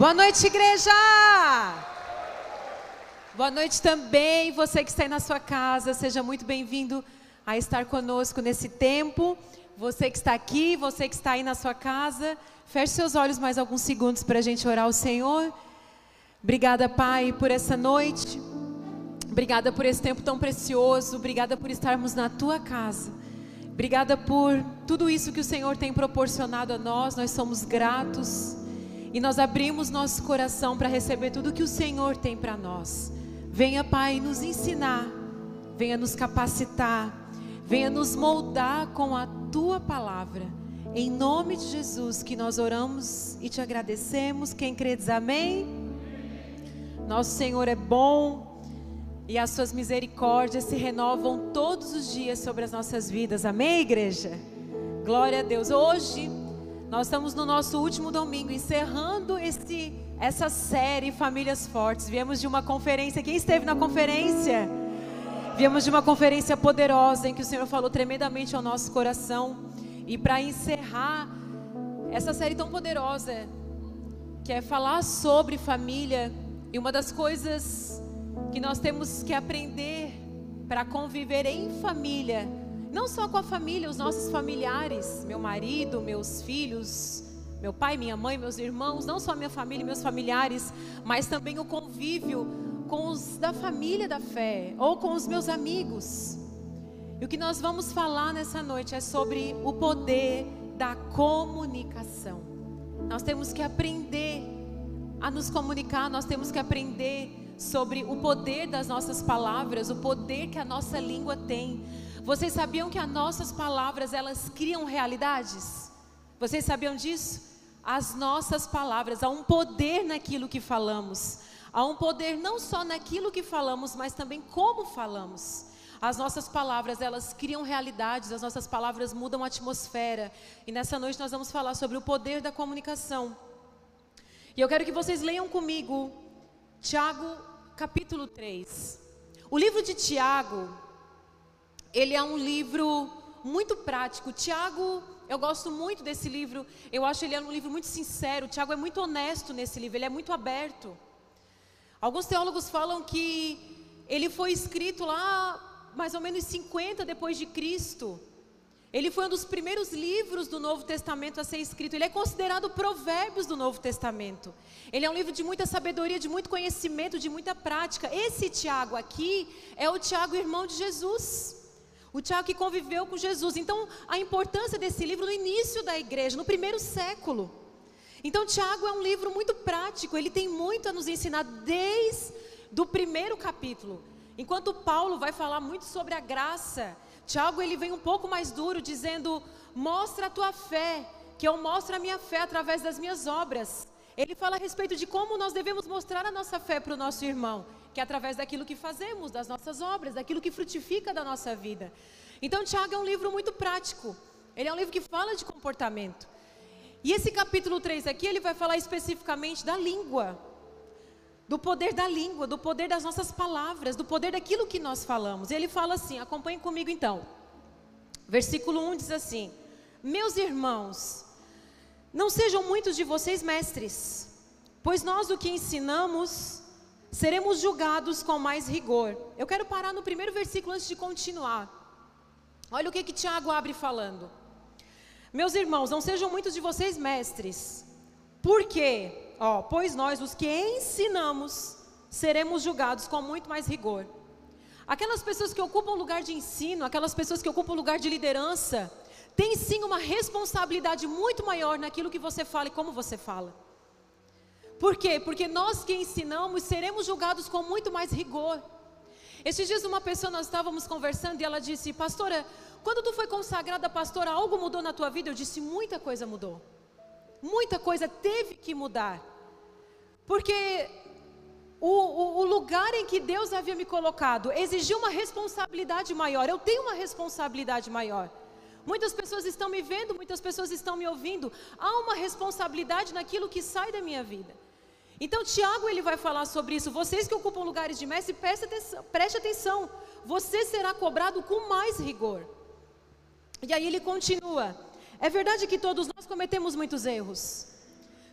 Boa noite, igreja! Boa noite também, você que está aí na sua casa, seja muito bem-vindo a estar conosco nesse tempo. Você que está aqui, você que está aí na sua casa, feche seus olhos mais alguns segundos para a gente orar ao Senhor. Obrigada, Pai, por essa noite. Obrigada por esse tempo tão precioso. Obrigada por estarmos na tua casa. Obrigada por tudo isso que o Senhor tem proporcionado a nós. Nós somos gratos e nós abrimos nosso coração para receber tudo que o Senhor tem para nós. Venha, Pai, nos ensinar, venha nos capacitar, venha nos moldar com a tua palavra. Em nome de Jesus que nós oramos e te agradecemos. Quem crê diz amém. Nosso Senhor é bom e as suas misericórdias se renovam todos os dias sobre as nossas vidas. Amém, igreja? Glória a Deus. Hoje nós estamos no nosso último domingo, encerrando esse, essa série Famílias Fortes. Viemos de uma conferência. Quem esteve na conferência? Viemos de uma conferência poderosa em que o Senhor falou tremendamente ao nosso coração. E para encerrar essa série tão poderosa, que é falar sobre família, e uma das coisas que nós temos que aprender para conviver em família, não só com a família, os nossos familiares, meu marido, meus filhos, meu pai, minha mãe, meus irmãos, não só minha família e meus familiares, mas também o convívio com os da família da fé ou com os meus amigos. E o que nós vamos falar nessa noite é sobre o poder da comunicação. Nós temos que aprender a nos comunicar, nós temos que aprender sobre o poder das nossas palavras, o poder que a nossa língua tem. Vocês sabiam que as nossas palavras elas criam realidades? Vocês sabiam disso? As nossas palavras, há um poder naquilo que falamos. Há um poder não só naquilo que falamos, mas também como falamos. As nossas palavras, elas criam realidades, as nossas palavras mudam a atmosfera. E nessa noite nós vamos falar sobre o poder da comunicação. E eu quero que vocês leiam comigo Tiago capítulo 3. O livro de Tiago, ele é um livro muito prático. Tiago, eu gosto muito desse livro. Eu acho ele é um livro muito sincero. Tiago é muito honesto nesse livro, ele é muito aberto. Alguns teólogos falam que ele foi escrito lá mais ou menos 50 depois de Cristo. Ele foi um dos primeiros livros do Novo Testamento a ser escrito. Ele é considerado Provérbios do Novo Testamento. Ele é um livro de muita sabedoria, de muito conhecimento, de muita prática. Esse Tiago aqui é o Tiago, irmão de Jesus. O Tiago que conviveu com Jesus. Então, a importância desse livro no início da igreja, no primeiro século. Então, Tiago é um livro muito prático. Ele tem muito a nos ensinar desde o primeiro capítulo. Enquanto Paulo vai falar muito sobre a graça Tiago ele vem um pouco mais duro, dizendo: mostra a tua fé, que eu mostro a minha fé através das minhas obras. Ele fala a respeito de como nós devemos mostrar a nossa fé para o nosso irmão, que é através daquilo que fazemos, das nossas obras, daquilo que frutifica da nossa vida. Então, Tiago é um livro muito prático. Ele é um livro que fala de comportamento. E esse capítulo 3 aqui, ele vai falar especificamente da língua do poder da língua, do poder das nossas palavras, do poder daquilo que nós falamos. E ele fala assim: acompanhe comigo então. Versículo 1 diz assim: Meus irmãos, não sejam muitos de vocês mestres, pois nós o que ensinamos seremos julgados com mais rigor. Eu quero parar no primeiro versículo antes de continuar. Olha o que, que Tiago abre falando. Meus irmãos, não sejam muitos de vocês mestres, por quê? ó, pois nós, os que ensinamos, seremos julgados com muito mais rigor. Aquelas pessoas que ocupam lugar de ensino, aquelas pessoas que ocupam lugar de liderança, têm sim uma responsabilidade muito maior naquilo que você fala e como você fala. Por quê? Porque nós que ensinamos seremos julgados com muito mais rigor. Esses dias uma pessoa nós estávamos conversando e ela disse: "Pastora, quando tu foi consagrada pastora, algo mudou na tua vida?" Eu disse: "Muita coisa mudou. Muita coisa teve que mudar. Porque o, o, o, lugar em que Deus havia me colocado exigiu uma responsabilidade maior. Eu tenho uma responsabilidade maior. Muitas pessoas estão me vendo, muitas pessoas estão me ouvindo. Há uma responsabilidade naquilo que sai da minha vida. Então, Tiago ele vai falar sobre isso. Vocês que ocupam lugares de mestre, preste atenção, preste atenção. Você será cobrado com mais rigor. E aí ele continua. É verdade que todos nós cometemos muitos erros.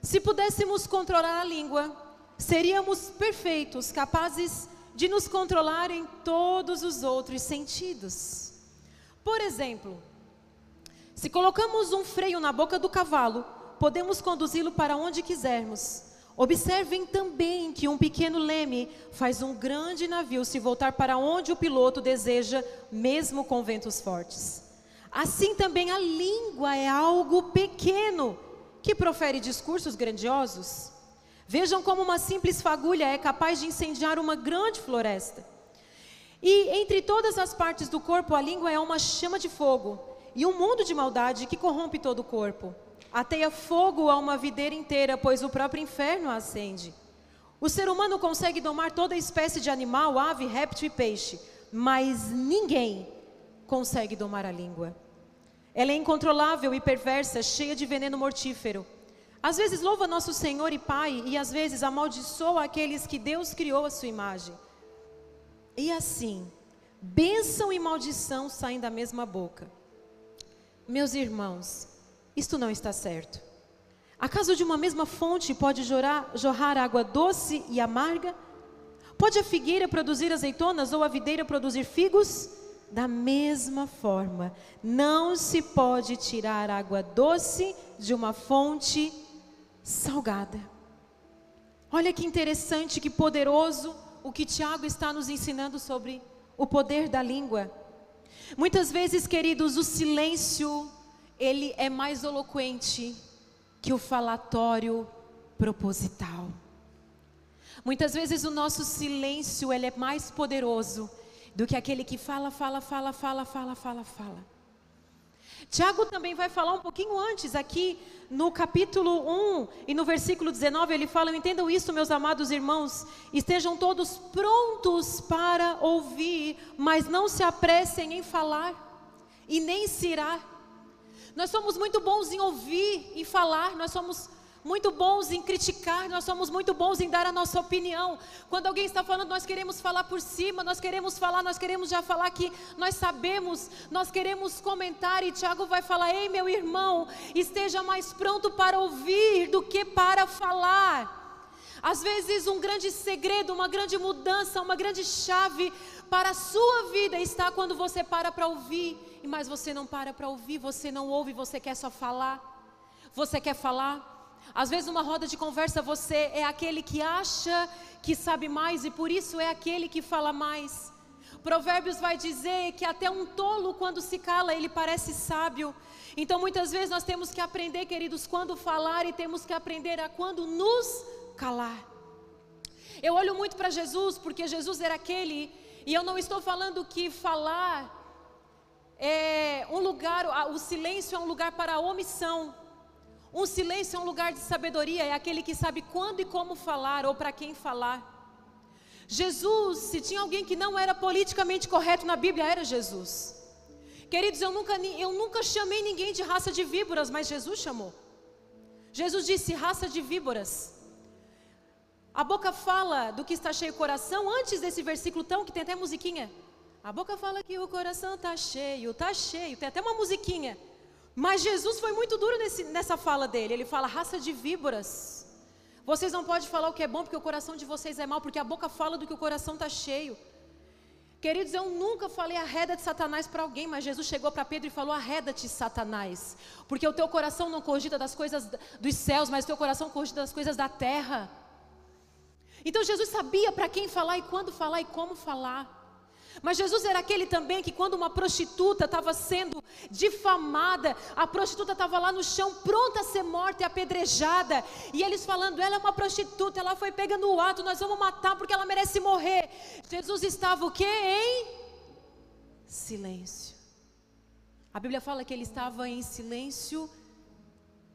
Se pudéssemos controlar a língua, seríamos perfeitos, capazes de nos controlar em todos os outros sentidos. Por exemplo, se colocamos um freio na boca do cavalo, podemos conduzi-lo para onde quisermos. Observem também que um pequeno leme faz um grande navio se voltar para onde o piloto deseja, mesmo com ventos fortes. Assim também a língua é algo pequeno que profere discursos grandiosos. Vejam como uma simples fagulha é capaz de incendiar uma grande floresta. E entre todas as partes do corpo, a língua é uma chama de fogo e um mundo de maldade que corrompe todo o corpo. Ateia fogo a uma videira inteira, pois o próprio inferno a acende. O ser humano consegue domar toda espécie de animal, ave, réptil e peixe, mas ninguém consegue domar a língua. Ela é incontrolável e perversa, cheia de veneno mortífero. Às vezes louva nosso Senhor e Pai, e às vezes amaldiçoa aqueles que Deus criou à sua imagem. E assim, bênção e maldição saem da mesma boca. Meus irmãos, isto não está certo. Acaso de uma mesma fonte pode jorrar, jorrar água doce e amarga? Pode a figueira produzir azeitonas ou a videira produzir figos? Da mesma forma, não se pode tirar água doce de uma fonte salgada. Olha que interessante, que poderoso o que Tiago está nos ensinando sobre o poder da língua. Muitas vezes, queridos, o silêncio, ele é mais eloquente que o falatório proposital. Muitas vezes o nosso silêncio, ele é mais poderoso do que aquele que fala, fala, fala, fala, fala, fala, fala. Tiago também vai falar um pouquinho antes, aqui no capítulo 1 e no versículo 19, ele fala: Entendam isso, meus amados irmãos, estejam todos prontos para ouvir, mas não se apressem em falar e nem se irá. Nós somos muito bons em ouvir e falar, nós somos muito bons em criticar, nós somos muito bons em dar a nossa opinião. Quando alguém está falando, nós queremos falar por cima, nós queremos falar, nós queremos já falar que nós sabemos, nós queremos comentar. E Tiago vai falar: Ei, meu irmão, esteja mais pronto para ouvir do que para falar. Às vezes, um grande segredo, uma grande mudança, uma grande chave para a sua vida está quando você para para ouvir, mas você não para para ouvir, você não ouve, você quer só falar. Você quer falar? Às vezes, numa roda de conversa, você é aquele que acha que sabe mais e por isso é aquele que fala mais. Provérbios vai dizer que até um tolo, quando se cala, ele parece sábio. Então, muitas vezes, nós temos que aprender, queridos, quando falar e temos que aprender a quando nos calar. Eu olho muito para Jesus, porque Jesus era aquele, e eu não estou falando que falar é um lugar, o silêncio é um lugar para a omissão. Um silêncio é um lugar de sabedoria, é aquele que sabe quando e como falar ou para quem falar. Jesus, se tinha alguém que não era politicamente correto na Bíblia, era Jesus. Queridos, eu nunca, eu nunca chamei ninguém de raça de víboras, mas Jesus chamou. Jesus disse raça de víboras. A boca fala do que está cheio o coração, antes desse versículo tão que tem até musiquinha. A boca fala que o coração está cheio, está cheio, tem até uma musiquinha. Mas Jesus foi muito duro nesse, nessa fala dele. Ele fala: raça de víboras. Vocês não podem falar o que é bom porque o coração de vocês é mau, porque a boca fala do que o coração está cheio. Queridos, eu nunca falei arreda de Satanás para alguém, mas Jesus chegou para Pedro e falou: arreda-te, Satanás, porque o teu coração não cogita das coisas dos céus, mas o teu coração cogita das coisas da terra. Então Jesus sabia para quem falar e quando falar e como falar. Mas Jesus era aquele também que, quando uma prostituta estava sendo difamada, a prostituta estava lá no chão, pronta a ser morta e apedrejada, e eles falando: ela é uma prostituta, ela foi pega no ato, nós vamos matar porque ela merece morrer. Jesus estava o quê? Em silêncio. A Bíblia fala que ele estava em silêncio,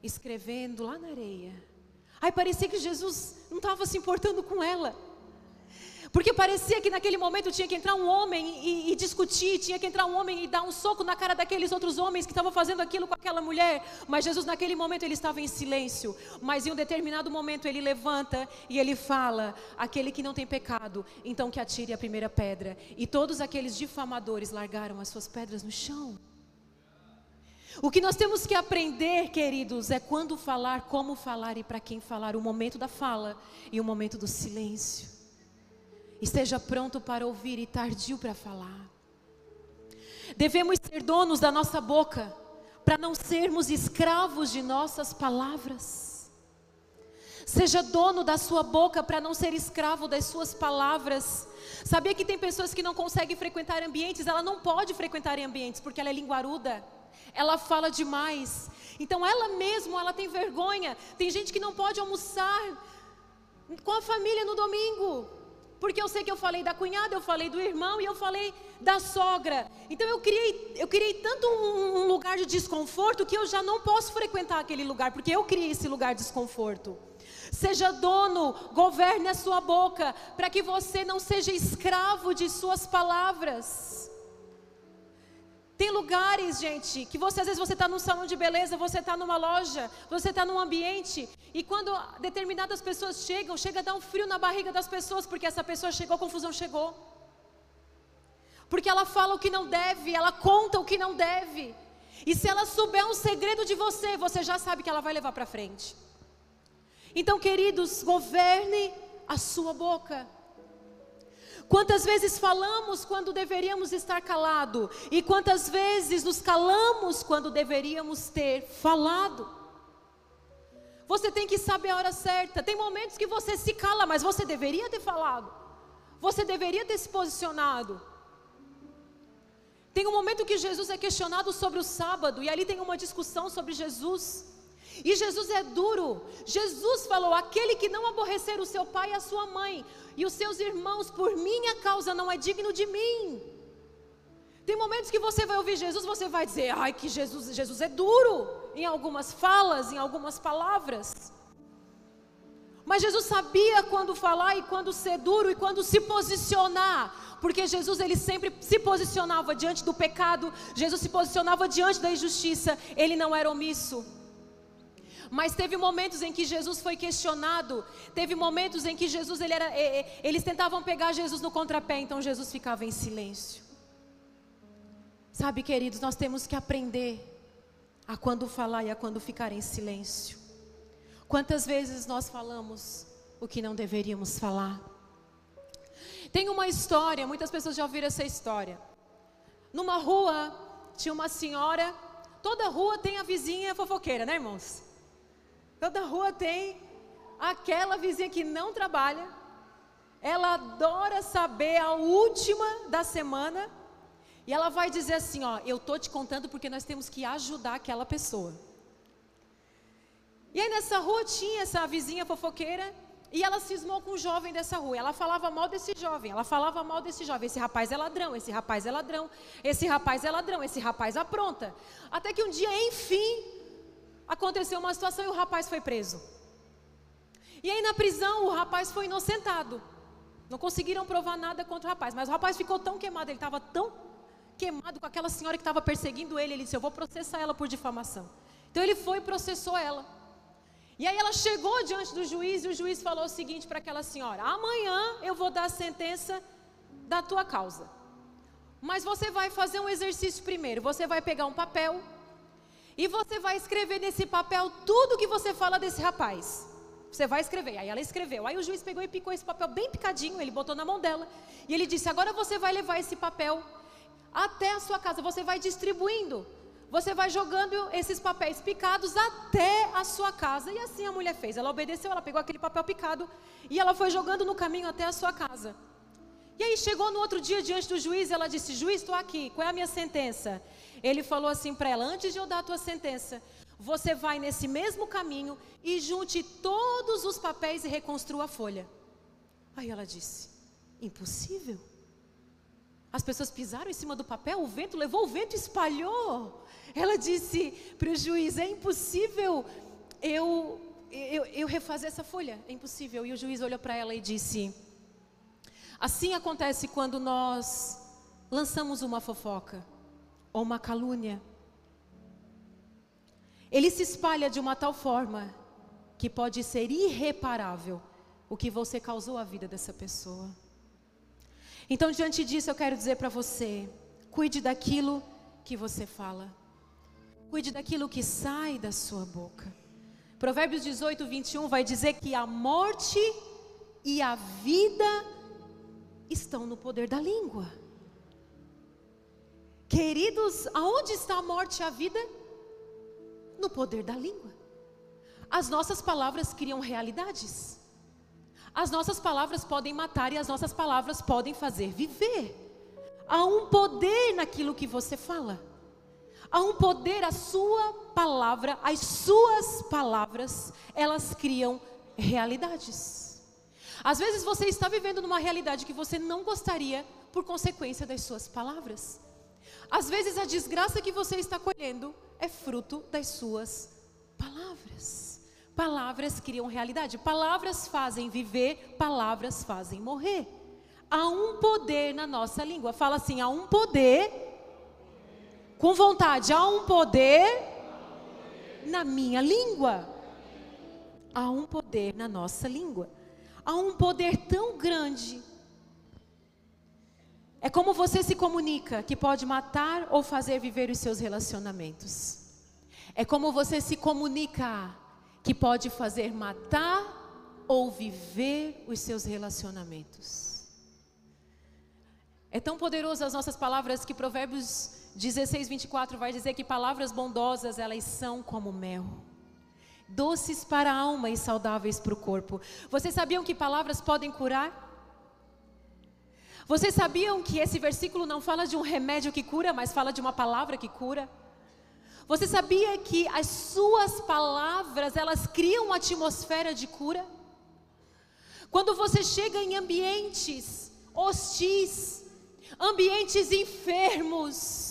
escrevendo lá na areia. Aí parecia que Jesus não estava se importando com ela. Porque parecia que naquele momento tinha que entrar um homem e, e, discutir, tinha que entrar um homem e dar um soco na cara daqueles outros homens que estavam fazendo aquilo com aquela mulher. Mas Jesus, naquele momento, ele estava em silêncio. Mas em um determinado momento, ele levanta e ele fala: Aquele que não tem pecado, então que atire a primeira pedra. E todos aqueles difamadores largaram as suas pedras no chão. O que nós temos que aprender, queridos, é quando falar, como falar e para quem falar, o momento da fala e o momento do silêncio. Esteja pronto para ouvir e tardio para falar. Devemos ser donos da nossa boca, para não sermos escravos de nossas palavras. Seja dono da sua boca para não ser escravo das suas palavras. Sabia que tem pessoas que não conseguem frequentar ambientes, ela não pode frequentar ambientes porque ela é linguaruda. Ela fala demais. Então ela mesma, ela tem vergonha. Tem gente que não pode almoçar com a família no domingo. Porque eu sei que eu falei da cunhada, eu falei do irmão e eu falei da sogra. Então eu criei, eu criei tanto um, um lugar de desconforto que eu já não posso frequentar aquele lugar, porque eu criei esse lugar de desconforto. Seja dono, governe a sua boca, para que você não seja escravo de suas palavras. Tem lugares, gente, que você às vezes você está num salão de beleza, você está numa loja, você está num ambiente, e quando determinadas pessoas chegam, chega a dar um frio na barriga das pessoas, porque essa pessoa chegou, a confusão chegou. Porque ela fala o que não deve, ela conta o que não deve. E se ela souber um segredo de você, você já sabe que ela vai levar para frente. Então, queridos, governe a sua boca. Quantas vezes falamos quando deveríamos estar calado e quantas vezes nos calamos quando deveríamos ter falado? Você tem que saber a hora certa. Tem momentos que você se cala, mas você deveria ter falado. Você deveria ter se posicionado. Tem um momento que Jesus é questionado sobre o sábado e ali tem uma discussão sobre Jesus. E Jesus é duro. Jesus falou: aquele que não aborrecer o seu pai e a sua mãe e os seus irmãos por minha causa não é digno de mim. Tem momentos que você vai ouvir Jesus, você vai dizer: ai, que Jesus, Jesus é duro em algumas falas, em algumas palavras. Mas Jesus sabia quando falar e quando ser duro e quando se posicionar, porque Jesus ele sempre se posicionava diante do pecado, Jesus se posicionava diante da injustiça, ele não era omisso. Mas teve momentos em que Jesus foi questionado, teve momentos em que Jesus ele era, eles tentavam pegar Jesus no contrapé, então Jesus ficava em silêncio. Sabe, queridos, nós temos que aprender a quando falar e a quando ficar em silêncio. Quantas vezes nós falamos o que não deveríamos falar? Tem uma história, muitas pessoas já ouviram essa história. Numa rua tinha uma senhora, toda rua tem a vizinha fofoqueira, né, irmãos? Toda rua tem aquela vizinha que não trabalha, ela adora saber a última da semana e ela vai dizer assim: Ó, eu tô te contando porque nós temos que ajudar aquela pessoa. E aí nessa rua tinha essa vizinha fofoqueira e ela cismou com um jovem dessa rua. Ela falava mal desse jovem, ela falava mal desse jovem. Esse rapaz é ladrão, esse rapaz é ladrão, esse rapaz é ladrão, esse rapaz apronta. Até que um dia, enfim, aconteceu uma situação e o rapaz foi preso. E aí na prisão o rapaz foi inocentado. Não conseguiram provar nada contra o rapaz, mas o rapaz ficou tão queimado, ele estava tão queimado com aquela senhora que estava perseguindo ele, ele disse: "Eu vou processar ela por difamação". Então ele foi e processou ela. E aí ela chegou diante do juiz e o juiz falou o seguinte para aquela senhora: "Amanhã eu vou dar a sentença da tua causa. Mas você vai fazer um exercício primeiro. Você vai pegar um papel e você vai escrever nesse papel tudo que você fala desse rapaz. Você vai escrever. Aí ela escreveu. Aí o juiz pegou e picou esse papel bem picadinho, ele botou na mão dela. E ele disse: Agora você vai levar esse papel até a sua casa. Você vai distribuindo. Você vai jogando esses papéis picados até a sua casa. E assim a mulher fez. Ela obedeceu, ela pegou aquele papel picado e ela foi jogando no caminho até a sua casa. E aí chegou no outro dia diante do juiz, ela disse: Juiz, estou aqui, qual é a minha sentença? Ele falou assim para ela: Antes de eu dar a tua sentença, você vai nesse mesmo caminho e junte todos os papéis e reconstrua a folha. Aí ela disse: Impossível. As pessoas pisaram em cima do papel, o vento levou, o vento espalhou. Ela disse para o juiz: É impossível eu, eu, eu refazer essa folha, é impossível. E o juiz olhou para ela e disse: Assim acontece quando nós lançamos uma fofoca ou uma calúnia. Ele se espalha de uma tal forma que pode ser irreparável o que você causou à vida dessa pessoa. Então, diante disso, eu quero dizer para você: cuide daquilo que você fala. Cuide daquilo que sai da sua boca. Provérbios 18, 21 vai dizer que a morte e a vida estão no poder da língua. Queridos, aonde está a morte e a vida? No poder da língua. As nossas palavras criam realidades. As nossas palavras podem matar e as nossas palavras podem fazer viver. Há um poder naquilo que você fala. Há um poder, a sua palavra, as suas palavras, elas criam realidades. Às vezes você está vivendo numa realidade que você não gostaria por consequência das suas palavras. Às vezes a desgraça que você está colhendo é fruto das suas palavras. Palavras criam realidade, palavras fazem viver, palavras fazem morrer. Há um poder na nossa língua. Fala assim: há um poder, com vontade, há um poder na minha língua. Há um poder na nossa língua. Há um poder tão grande. É como você se comunica que pode matar ou fazer viver os seus relacionamentos. É como você se comunica que pode fazer matar ou viver os seus relacionamentos. É tão poderoso as nossas palavras que Provérbios 16, 24 vai dizer que palavras bondosas elas são como mel, doces para a alma e saudáveis para o corpo. Vocês sabiam que palavras podem curar? Vocês sabiam que esse versículo não fala de um remédio que cura, mas fala de uma palavra que cura? Você sabia que as suas palavras, elas criam uma atmosfera de cura? Quando você chega em ambientes hostis, ambientes enfermos,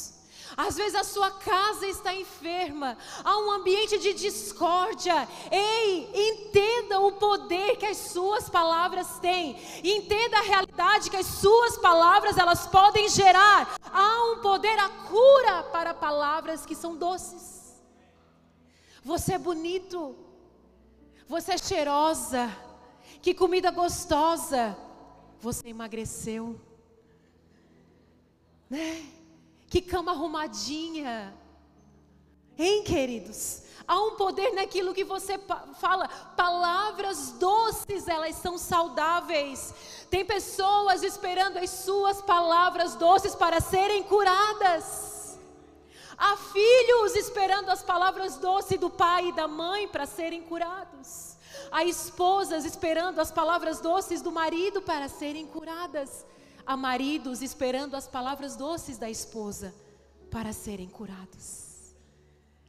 às vezes a sua casa está enferma, há um ambiente de discórdia. Ei, entenda o poder que as suas palavras têm. Entenda a realidade que as suas palavras elas podem gerar. Há um poder, a cura para palavras que são doces. Você é bonito. Você é cheirosa. Que comida gostosa. Você emagreceu. Né? Que cama arrumadinha. Hein, queridos? Há um poder naquilo que você fala. Palavras doces, elas são saudáveis. Tem pessoas esperando as suas palavras doces para serem curadas. Há filhos esperando as palavras doces do pai e da mãe para serem curados. Há esposas esperando as palavras doces do marido para serem curadas. Há maridos esperando as palavras doces da esposa para serem curados.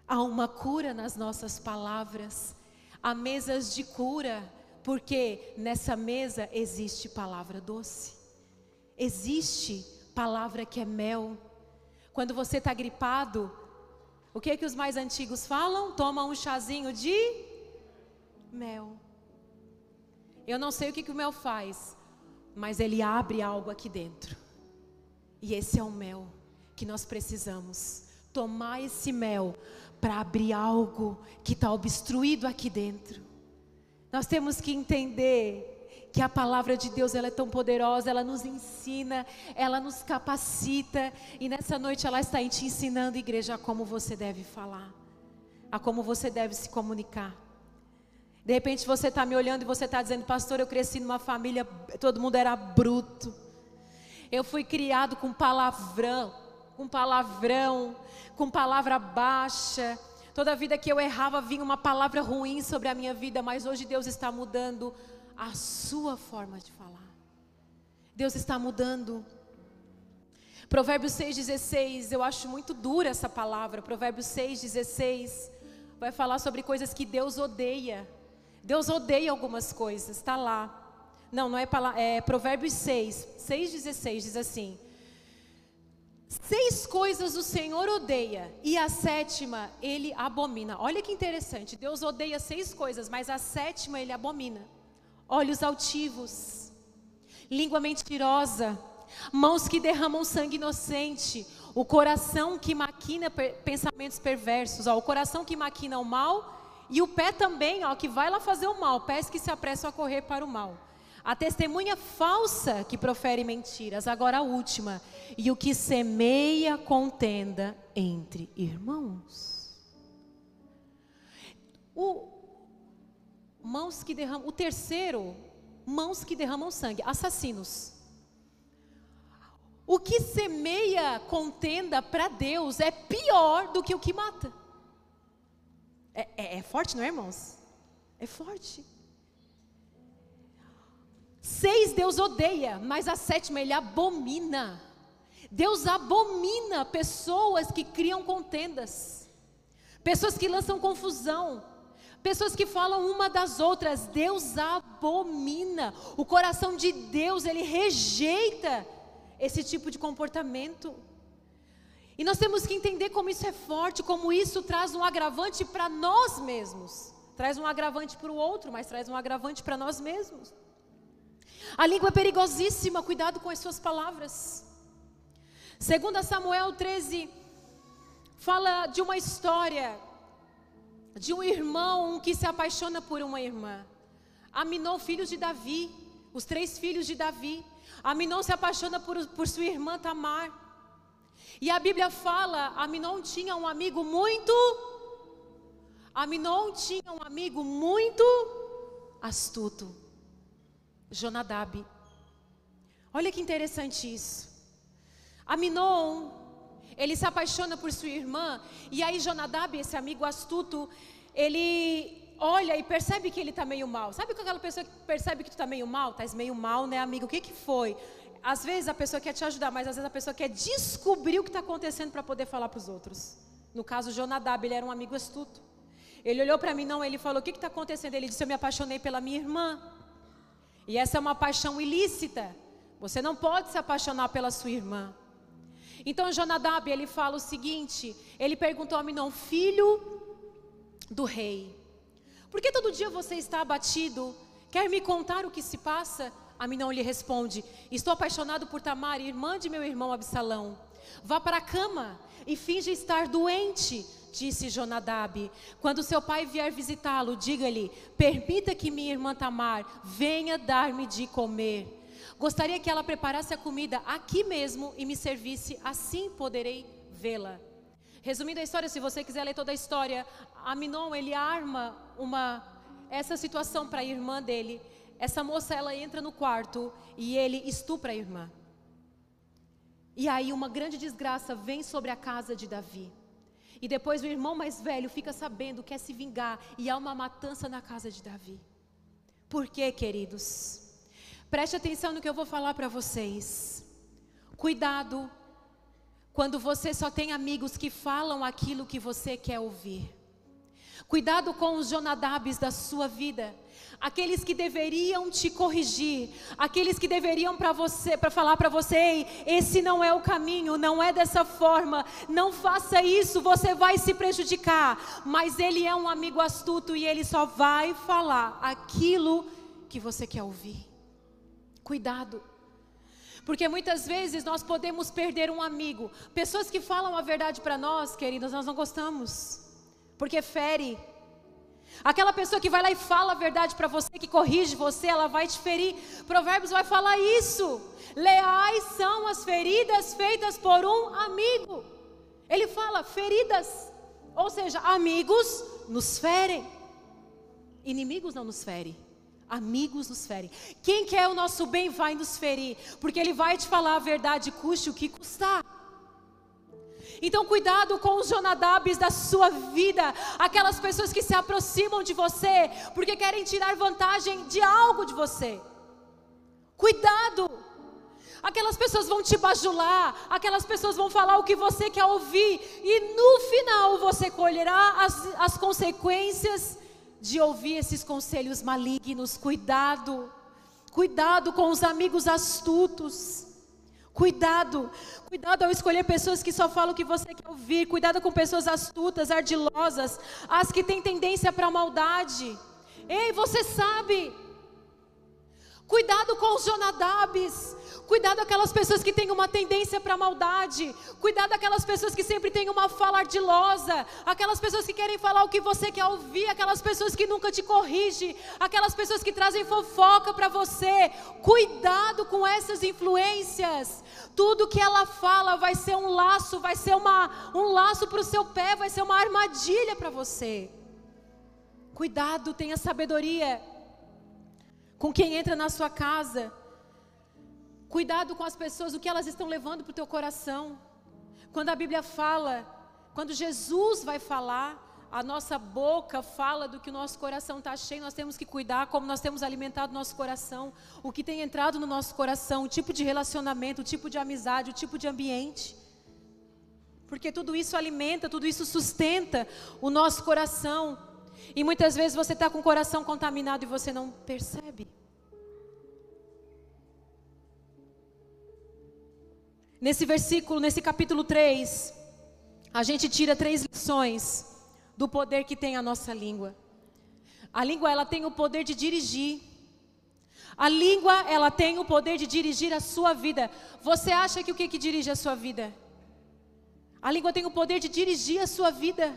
Há uma cura nas nossas palavras. Há mesas de cura, porque nessa mesa existe palavra doce. Existe palavra que é mel. Quando você está gripado, o que é que os mais antigos falam? Toma um chazinho de mel. Eu não sei o que, que o mel faz, mas ele abre algo aqui dentro. E esse é o mel que nós precisamos. Tomar esse mel para abrir algo que está obstruído aqui dentro. Nós temos que entender que a palavra de Deus ela é tão poderosa, ela nos ensina, ela nos capacita e nessa noite ela está te ensinando, igreja, a como você deve falar, a como você deve se comunicar. De repente você está me olhando e você está dizendo, pastor, eu cresci numa família, todo mundo era bruto. Eu fui criado com palavrão, com palavrão, com palavra baixa. Toda vida que eu errava vinha uma palavra ruim sobre a minha vida, mas hoje Deus está mudando a sua forma de falar. Deus está mudando. Provérbios 6,16, eu acho muito dura essa palavra. Provérbios 6,16 vai falar sobre coisas que Deus odeia. Deus odeia algumas coisas, está lá. Não, não é, é Provérbios 6, 6,16 diz assim: Seis coisas o Senhor odeia, e a sétima ele abomina. Olha que interessante, Deus odeia seis coisas, mas a sétima ele abomina. Olhos altivos, língua mentirosa, mãos que derramam sangue inocente, o coração que maquina pensamentos perversos, ó, o coração que maquina o mal e o pé também, ó, que vai lá fazer o mal, pés que se apressam a correr para o mal. A testemunha falsa que profere mentiras, agora a última. E o que semeia contenda entre irmãos. O mãos que derramam, o terceiro, mãos que derramam sangue, assassinos. O que semeia contenda para Deus é pior do que o que mata. É, é, é forte, não é, irmãos? É forte. Seis Deus odeia, mas a sétima ele abomina. Deus abomina pessoas que criam contendas, pessoas que lançam confusão, pessoas que falam uma das outras. Deus abomina. O coração de Deus, ele rejeita esse tipo de comportamento. E nós temos que entender como isso é forte, como isso traz um agravante para nós mesmos. Traz um agravante para o outro, mas traz um agravante para nós mesmos. A língua é perigosíssima, cuidado com as suas palavras. Segundo Samuel 13, fala de uma história de um irmão que se apaixona por uma irmã. Aminon, filhos de Davi, os três filhos de Davi. Aminon se apaixona por, por sua irmã Tamar. E a Bíblia fala, Aminon tinha um amigo muito Aminon tinha um amigo muito astuto. Jonadab. Olha que interessante isso. Aminon, ele se apaixona por sua irmã, e aí Jonadab, esse amigo astuto, ele olha e percebe que ele está meio mal. Sabe aquela pessoa que percebe que tu está meio mal? Estás meio mal, né, amigo? O que, que foi? Às vezes a pessoa quer te ajudar, mas às vezes a pessoa quer descobrir o que está acontecendo para poder falar para os outros. No caso, Jonadab, ele era um amigo astuto. Ele olhou para mim, não, ele falou: O que está acontecendo? Ele disse: Eu me apaixonei pela minha irmã. E essa é uma paixão ilícita. Você não pode se apaixonar pela sua irmã. Então Jonadab, ele fala o seguinte: ele perguntou a Minon, filho do rei, por que todo dia você está abatido? Quer me contar o que se passa? Aminon lhe responde: Estou apaixonado por Tamar, irmã de meu irmão Absalão. Vá para a cama e finge estar doente, disse Jonadab. Quando seu pai vier visitá-lo, diga-lhe: Permita que minha irmã Tamar venha dar-me de comer. Gostaria que ela preparasse a comida aqui mesmo e me servisse, assim poderei vê-la. Resumindo a história, se você quiser ler toda a história, Aminon ele arma uma essa situação para a irmã dele. Essa moça ela entra no quarto e ele estupra a irmã. E aí uma grande desgraça vem sobre a casa de Davi. E depois o irmão mais velho fica sabendo, quer se vingar, e há uma matança na casa de Davi. Por quê, queridos? Preste atenção no que eu vou falar para vocês. Cuidado quando você só tem amigos que falam aquilo que você quer ouvir. Cuidado com os Jonadabes da sua vida, aqueles que deveriam te corrigir, aqueles que deveriam para você, para falar para você, Ei, esse não é o caminho, não é dessa forma, não faça isso, você vai se prejudicar. Mas ele é um amigo astuto e ele só vai falar aquilo que você quer ouvir. Cuidado. Porque muitas vezes nós podemos perder um amigo. Pessoas que falam a verdade para nós, queridos, nós não gostamos. Porque fere. Aquela pessoa que vai lá e fala a verdade para você, que corrige você, ela vai te ferir. Provérbios vai falar isso. Leais são as feridas feitas por um amigo. Ele fala feridas. Ou seja, amigos nos ferem. Inimigos não nos ferem amigos nos ferem. Quem quer o nosso bem vai nos ferir, porque ele vai te falar a verdade, custe o que custar. Então, cuidado com os Jonadabes da sua vida, aquelas pessoas que se aproximam de você porque querem tirar vantagem de algo de você. Cuidado! Aquelas pessoas vão te bajular, aquelas pessoas vão falar o que você quer ouvir, e no final você colherá as, as consequências de ouvir esses conselhos malignos. Cuidado, cuidado com os amigos astutos. Cuidado, cuidado ao escolher pessoas que só falam o que você quer ouvir. Cuidado com pessoas astutas, ardilosas, as que têm tendência para maldade. Ei, você sabe. Cuidado com os Jonadabes. Cuidado aquelas pessoas que têm uma tendência para maldade. Cuidado aquelas pessoas que sempre têm uma fala ardilosa. Aquelas pessoas que querem falar o que você quer ouvir. Aquelas pessoas que nunca te corrigem. Aquelas pessoas que trazem fofoca para você. Cuidado com essas influências. Tudo que ela fala vai ser um laço, vai ser uma, um laço para o seu pé, vai ser uma armadilha para você. Cuidado, tenha sabedoria com quem entra na sua casa. Cuidado com as pessoas, o que elas estão levando para o teu coração. Quando a Bíblia fala, quando Jesus vai falar, a nossa boca fala do que o nosso coração está cheio, nós temos que cuidar como nós temos alimentado o nosso coração, o que tem entrado no nosso coração, o tipo de relacionamento, o tipo de amizade, o tipo de ambiente. Porque tudo isso alimenta, tudo isso sustenta o nosso coração. E muitas vezes você está com o coração contaminado e você não percebe. Nesse versículo, nesse capítulo 3, a gente tira três lições do poder que tem a nossa língua. A língua ela tem o poder de dirigir. A língua ela tem o poder de dirigir a sua vida. Você acha que o que, que dirige a sua vida? A língua tem o poder de dirigir a sua vida.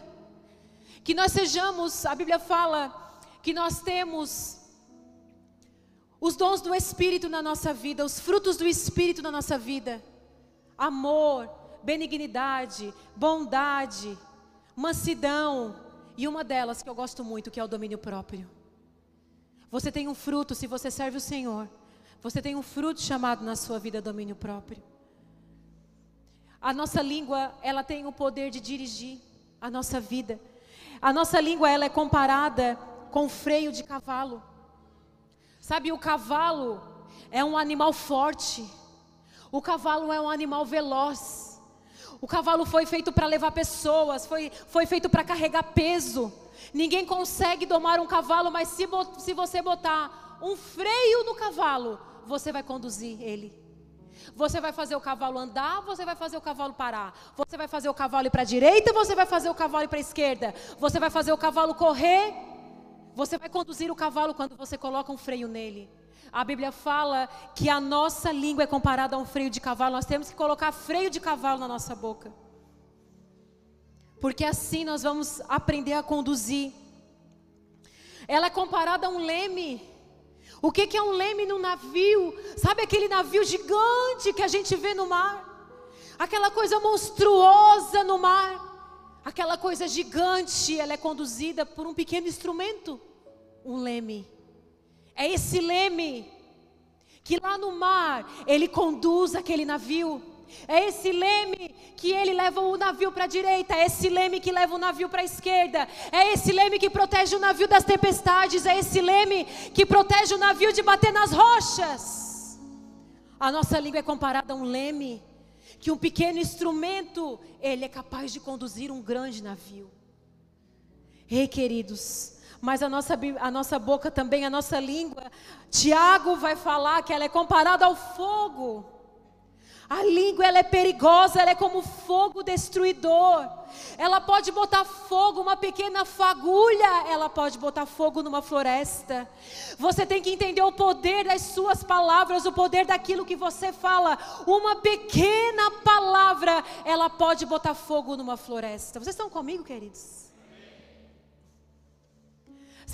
Que nós sejamos, a Bíblia fala que nós temos os dons do Espírito na nossa vida, os frutos do Espírito na nossa vida: amor, benignidade, bondade, mansidão e uma delas que eu gosto muito, que é o domínio próprio. Você tem um fruto se você serve o Senhor. Você tem um fruto chamado na sua vida domínio próprio. A nossa língua, ela tem o poder de dirigir a nossa vida. A nossa língua, ela é comparada com freio de cavalo. Sabe, o cavalo é um animal forte. O cavalo é um animal veloz. O cavalo foi feito para levar pessoas, foi, foi feito para carregar peso. Ninguém consegue domar um cavalo, mas se, se você botar um freio no cavalo, você vai conduzir ele. Você vai fazer o cavalo andar, você vai fazer o cavalo parar. Você vai fazer o cavalo ir para a direita, você vai fazer o cavalo ir para a esquerda. Você vai fazer o cavalo correr. Você vai conduzir o cavalo quando você coloca um freio nele. A Bíblia fala que a nossa língua é comparada a um freio de cavalo. Nós temos que colocar freio de cavalo na nossa boca. Porque assim nós vamos aprender a conduzir. Ela é comparada a um leme. O que, que é um leme no navio? Sabe aquele navio gigante que a gente vê no mar? Aquela coisa monstruosa no mar. Aquela coisa gigante, ela é conduzida por um pequeno instrumento, um leme. É esse leme que lá no mar ele conduz aquele navio. É esse leme que ele leva o navio para a direita, é esse leme que leva o navio para a esquerda, é esse leme que protege o navio das tempestades, é esse leme que protege o navio de bater nas rochas. A nossa língua é comparada a um leme, que um pequeno instrumento, ele é capaz de conduzir um grande navio. Ei, queridos, mas a nossa, a nossa boca também, a nossa língua. Tiago vai falar que ela é comparada ao fogo. A língua ela é perigosa, ela é como fogo destruidor. Ela pode botar fogo, uma pequena fagulha, ela pode botar fogo numa floresta. Você tem que entender o poder das suas palavras, o poder daquilo que você fala. Uma pequena palavra, ela pode botar fogo numa floresta. Vocês estão comigo, queridos?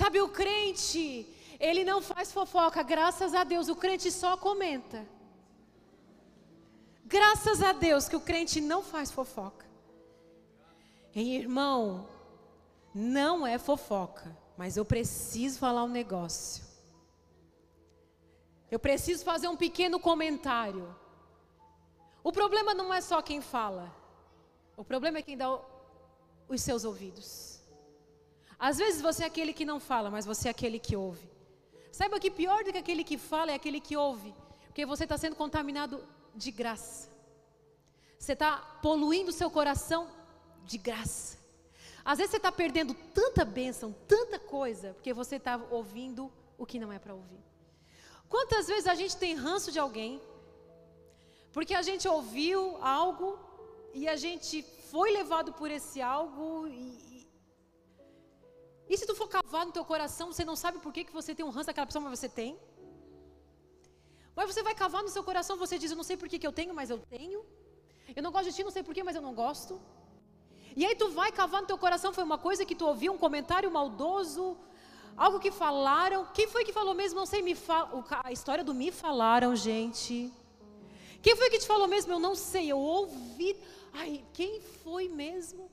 Sabe, o crente, ele não faz fofoca, graças a Deus, o crente só comenta. Graças a Deus que o crente não faz fofoca. E irmão, não é fofoca, mas eu preciso falar um negócio. Eu preciso fazer um pequeno comentário. O problema não é só quem fala, o problema é quem dá os seus ouvidos. Às vezes você é aquele que não fala, mas você é aquele que ouve. Saiba que pior do que aquele que fala é aquele que ouve, porque você está sendo contaminado de graça. Você está poluindo seu coração de graça. Às vezes você está perdendo tanta bênção, tanta coisa, porque você está ouvindo o que não é para ouvir. Quantas vezes a gente tem ranço de alguém, porque a gente ouviu algo e a gente foi levado por esse algo e, e se tu for cavar no teu coração, você não sabe por que, que você tem um ranço daquela pessoa, mas você tem? Mas você vai cavar no seu coração, você diz, eu não sei por que, que eu tenho, mas eu tenho. Eu não gosto de ti, não sei por que, mas eu não gosto. E aí tu vai cavar no teu coração, foi uma coisa que tu ouviu, um comentário maldoso, algo que falaram. Quem foi que falou mesmo? Não sei, me fala. A história do me falaram, gente. Quem foi que te falou mesmo? Eu não sei, eu ouvi. Ai, quem foi mesmo?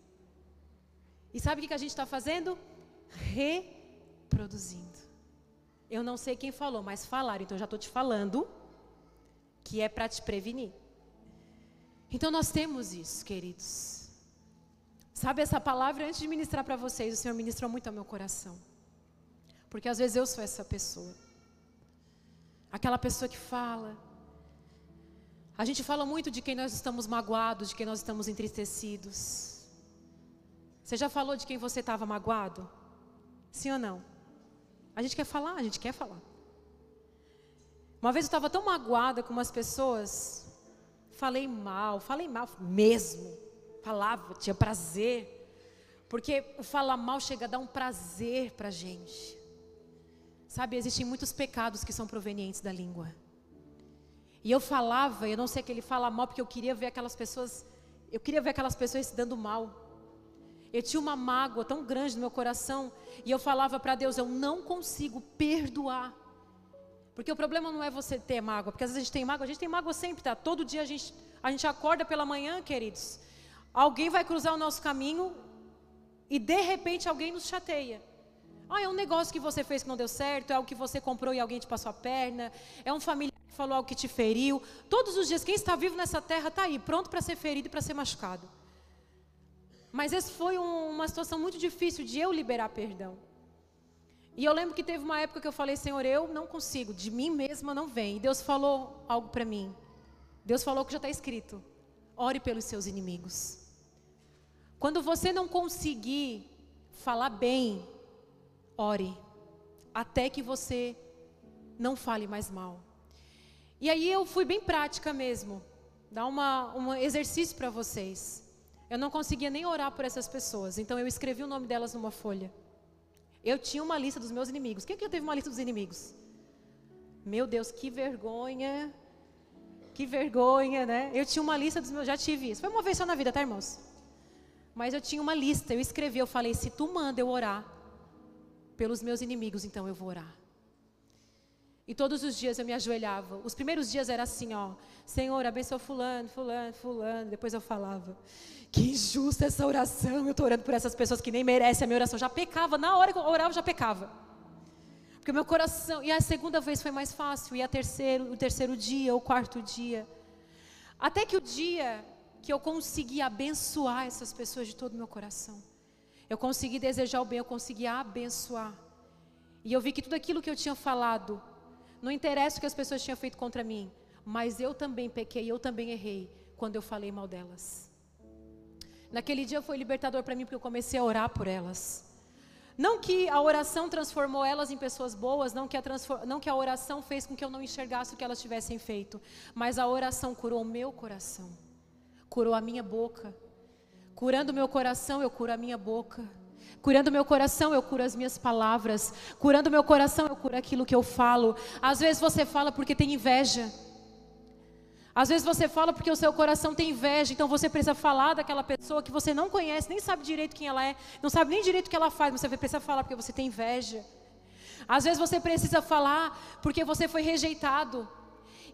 E sabe o que a gente está fazendo? Produzindo. Eu não sei quem falou, mas falaram, então eu já estou te falando que é para te prevenir. Então nós temos isso, queridos. Sabe essa palavra, antes de ministrar para vocês, o Senhor ministrou muito ao meu coração. Porque às vezes eu sou essa pessoa. Aquela pessoa que fala. A gente fala muito de quem nós estamos magoados, de quem nós estamos entristecidos. Você já falou de quem você estava magoado? Sim ou não? A gente quer falar, a gente quer falar. Uma vez eu estava tão magoada com umas pessoas, falei mal, falei mal mesmo. Falava, tinha prazer. Porque o falar mal chega a dar um prazer para a gente. Sabe, existem muitos pecados que são provenientes da língua. E eu falava, eu não sei que ele fala mal, porque eu queria ver aquelas pessoas, eu queria ver aquelas pessoas se dando mal. Eu tinha uma mágoa tão grande no meu coração, e eu falava para Deus, eu não consigo perdoar. Porque o problema não é você ter mágoa, porque às vezes a gente tem mágoa, a gente tem mágoa sempre, tá? Todo dia a gente, a gente acorda pela manhã, queridos. Alguém vai cruzar o nosso caminho e de repente alguém nos chateia. Ah, é um negócio que você fez que não deu certo, é algo que você comprou e alguém te passou a perna, é um familiar que falou algo que te feriu. Todos os dias, quem está vivo nessa terra está aí, pronto para ser ferido e para ser machucado. Mas esse foi um, uma situação muito difícil de eu liberar perdão. E eu lembro que teve uma época que eu falei, Senhor, eu não consigo, de mim mesma não vem. E Deus falou algo para mim. Deus falou que já está escrito: ore pelos seus inimigos. Quando você não conseguir falar bem ore, até que você não fale mais mal. E aí eu fui bem prática mesmo, dar um exercício para vocês. Eu não conseguia nem orar por essas pessoas, então eu escrevi o nome delas numa folha. Eu tinha uma lista dos meus inimigos. Quem que já teve uma lista dos inimigos? Meu Deus, que vergonha. Que vergonha, né? Eu tinha uma lista dos meus, já tive isso. Foi uma vez só na vida, tá, irmãos? Mas eu tinha uma lista, eu escrevi, eu falei, se tu manda eu orar, pelos meus inimigos, então eu vou orar. E todos os dias eu me ajoelhava. Os primeiros dias era assim, ó. Senhor, abençoa fulano, fulano, fulano. Depois eu falava, que injusta essa oração. Eu estou orando por essas pessoas que nem merecem a minha oração. Já pecava, na hora que eu orava, já pecava. Porque o meu coração. E a segunda vez foi mais fácil. E a terceiro, o terceiro dia, o quarto dia. Até que o dia que eu consegui abençoar essas pessoas de todo o meu coração. Eu consegui desejar o bem, eu consegui abençoar. E eu vi que tudo aquilo que eu tinha falado, não interessa o que as pessoas tinham feito contra mim, mas eu também pequei, eu também errei quando eu falei mal delas. Naquele dia foi libertador para mim porque eu comecei a orar por elas. Não que a oração transformou elas em pessoas boas, não que, a não que a oração fez com que eu não enxergasse o que elas tivessem feito, mas a oração curou o meu coração, curou a minha boca, Curando meu coração, eu curo a minha boca. Curando meu coração, eu curo as minhas palavras. Curando meu coração, eu curo aquilo que eu falo. Às vezes você fala porque tem inveja. Às vezes você fala porque o seu coração tem inveja, então você precisa falar daquela pessoa que você não conhece, nem sabe direito quem ela é, não sabe nem direito o que ela faz, mas você precisa falar porque você tem inveja. Às vezes você precisa falar porque você foi rejeitado.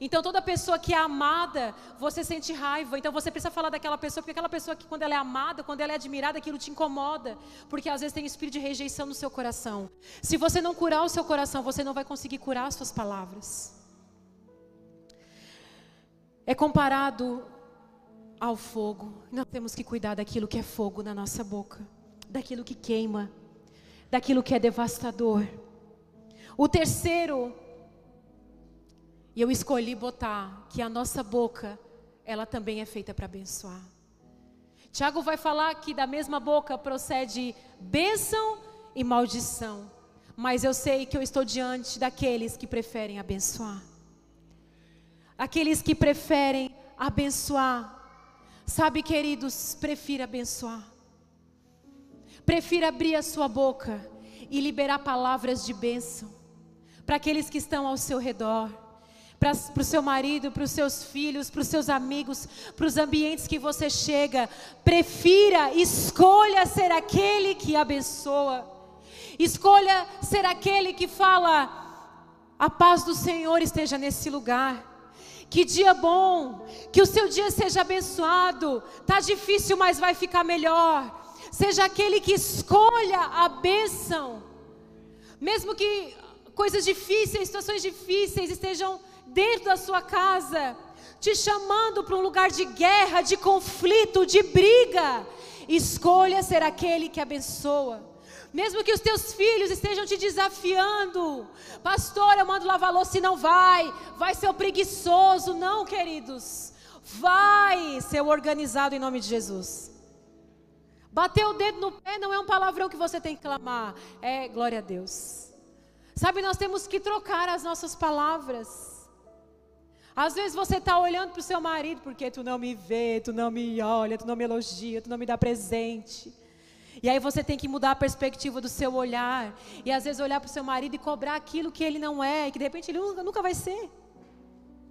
Então toda pessoa que é amada, você sente raiva. Então você precisa falar daquela pessoa, porque aquela pessoa que quando ela é amada, quando ela é admirada, aquilo te incomoda, porque às vezes tem espírito de rejeição no seu coração. Se você não curar o seu coração, você não vai conseguir curar as suas palavras. É comparado ao fogo. Nós temos que cuidar daquilo que é fogo na nossa boca, daquilo que queima, daquilo que é devastador. O terceiro e eu escolhi botar que a nossa boca, ela também é feita para abençoar. Tiago vai falar que da mesma boca procede bênção e maldição. Mas eu sei que eu estou diante daqueles que preferem abençoar. Aqueles que preferem abençoar. Sabe, queridos, prefira abençoar. Prefira abrir a sua boca e liberar palavras de bênção para aqueles que estão ao seu redor para o seu marido, para os seus filhos, para os seus amigos, para os ambientes que você chega. Prefira, escolha ser aquele que abençoa. Escolha ser aquele que fala: a paz do Senhor esteja nesse lugar. Que dia bom, que o seu dia seja abençoado. Tá difícil, mas vai ficar melhor. Seja aquele que escolha a bênção. Mesmo que coisas difíceis, situações difíceis estejam dentro da sua casa, te chamando para um lugar de guerra, de conflito, de briga. Escolha ser aquele que abençoa. Mesmo que os teus filhos estejam te desafiando, pastor, eu mando lavar louça e não vai, vai ser o preguiçoso. Não, queridos, vai ser organizado em nome de Jesus. Bater o dedo no pé não é um palavrão que você tem que clamar, é glória a Deus. Sabe, nós temos que trocar as nossas palavras. Às vezes você está olhando para o seu marido porque tu não me vê, tu não me olha, tu não me elogia, tu não me dá presente. E aí você tem que mudar a perspectiva do seu olhar. E às vezes olhar para o seu marido e cobrar aquilo que ele não é, e que de repente ele nunca, vai ser.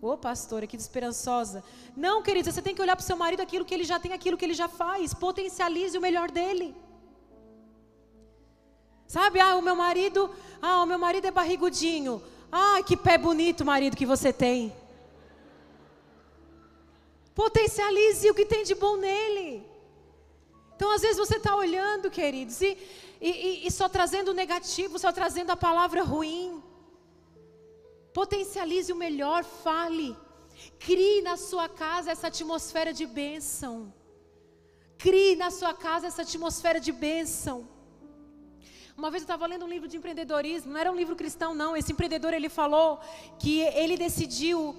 Ô oh, pastora, que desesperançosa. Não, querida, você tem que olhar para o seu marido aquilo que ele já tem, aquilo que ele já faz. Potencialize o melhor dele. Sabe, ah, o meu marido, ah, o meu marido é barrigudinho. Ah, que pé bonito, marido, que você tem. Potencialize o que tem de bom nele. Então, às vezes você está olhando, queridos, e, e, e só trazendo o negativo, só trazendo a palavra ruim. Potencialize o melhor, fale. Crie na sua casa essa atmosfera de bênção. Crie na sua casa essa atmosfera de bênção. Uma vez eu estava lendo um livro de empreendedorismo, não era um livro cristão, não. Esse empreendedor ele falou que ele decidiu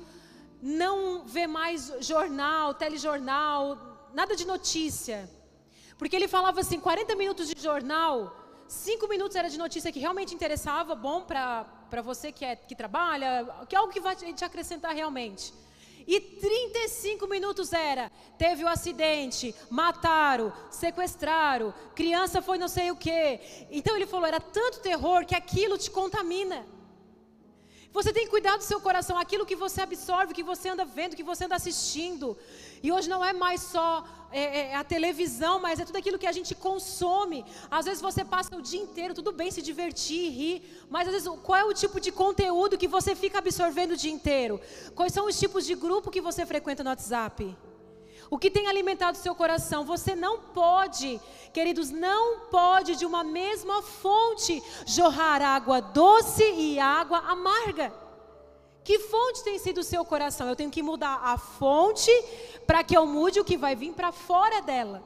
não ver mais jornal, telejornal, nada de notícia. Porque ele falava assim: 40 minutos de jornal, 5 minutos era de notícia que realmente interessava, bom para você que, é, que trabalha, que é algo que vai te acrescentar realmente. E 35 minutos era: teve o um acidente, mataram, sequestraram, criança foi não sei o quê. Então ele falou: era tanto terror que aquilo te contamina. Você tem que cuidar do seu coração, aquilo que você absorve, que você anda vendo, que você anda assistindo. E hoje não é mais só é, é, a televisão, mas é tudo aquilo que a gente consome. Às vezes você passa o dia inteiro, tudo bem se divertir, rir, mas às vezes qual é o tipo de conteúdo que você fica absorvendo o dia inteiro? Quais são os tipos de grupo que você frequenta no WhatsApp? O que tem alimentado seu coração? Você não pode, queridos, não pode de uma mesma fonte jorrar água doce e água amarga. Que fonte tem sido o seu coração? Eu tenho que mudar a fonte para que eu mude o que vai vir para fora dela.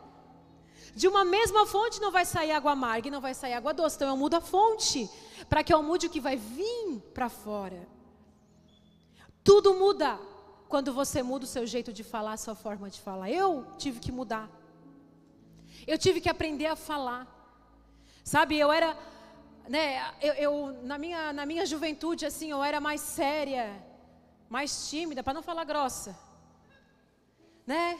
De uma mesma fonte não vai sair água amarga e não vai sair água doce. Então eu mudo a fonte para que eu mude o que vai vir para fora. Tudo muda quando você muda o seu jeito de falar, a sua forma de falar. Eu tive que mudar. Eu tive que aprender a falar. Sabe, eu era, né, eu, eu na, minha, na minha juventude, assim, eu era mais séria, mais tímida, para não falar grossa. Né?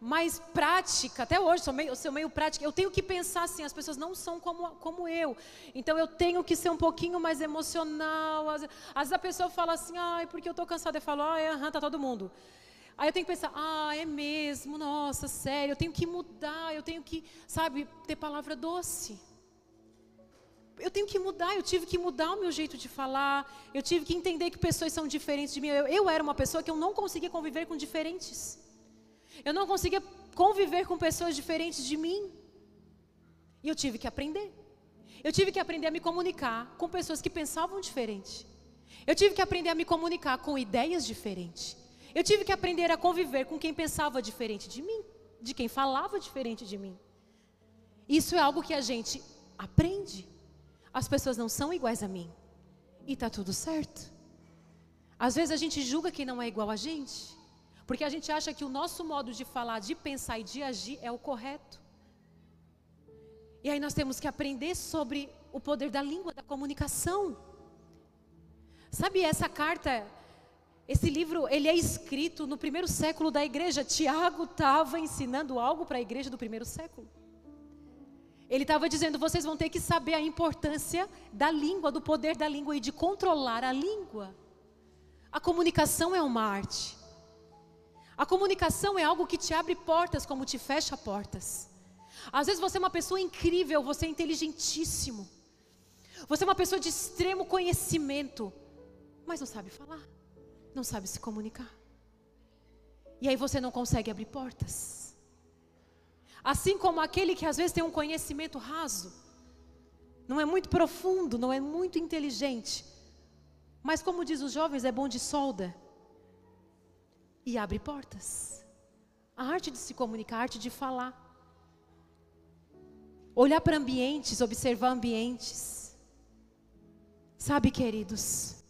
Mais prática, até hoje sou meio, sou meio prática, eu tenho que pensar assim, as pessoas não são como, como eu, então eu tenho que ser um pouquinho mais emocional, às, às vezes a pessoa fala assim, ai, porque eu estou cansada, eu falo, ai, aham, tá todo mundo, aí eu tenho que pensar, ah, é mesmo, nossa, sério, eu tenho que mudar, eu tenho que, sabe, ter palavra doce, eu tenho que mudar, eu tive que mudar o meu jeito de falar, eu tive que entender que pessoas são diferentes de mim, eu, eu era uma pessoa que eu não conseguia conviver com diferentes, eu não conseguia conviver com pessoas diferentes de mim. E eu tive que aprender. Eu tive que aprender a me comunicar com pessoas que pensavam diferente. Eu tive que aprender a me comunicar com ideias diferentes. Eu tive que aprender a conviver com quem pensava diferente de mim, de quem falava diferente de mim. Isso é algo que a gente aprende. As pessoas não são iguais a mim. E está tudo certo. Às vezes a gente julga quem não é igual a gente. Porque a gente acha que o nosso modo de falar, de pensar e de agir é o correto. E aí nós temos que aprender sobre o poder da língua, da comunicação. Sabe essa carta, esse livro, ele é escrito no primeiro século da igreja. Tiago estava ensinando algo para a igreja do primeiro século. Ele estava dizendo: vocês vão ter que saber a importância da língua, do poder da língua e de controlar a língua. A comunicação é uma arte. A comunicação é algo que te abre portas, como te fecha portas. Às vezes você é uma pessoa incrível, você é inteligentíssimo. Você é uma pessoa de extremo conhecimento, mas não sabe falar, não sabe se comunicar. E aí você não consegue abrir portas. Assim como aquele que às vezes tem um conhecimento raso, não é muito profundo, não é muito inteligente. Mas, como diz os jovens, é bom de solda e abre portas. A arte de se comunicar, a arte de falar. Olhar para ambientes, observar ambientes. Sabe, queridos,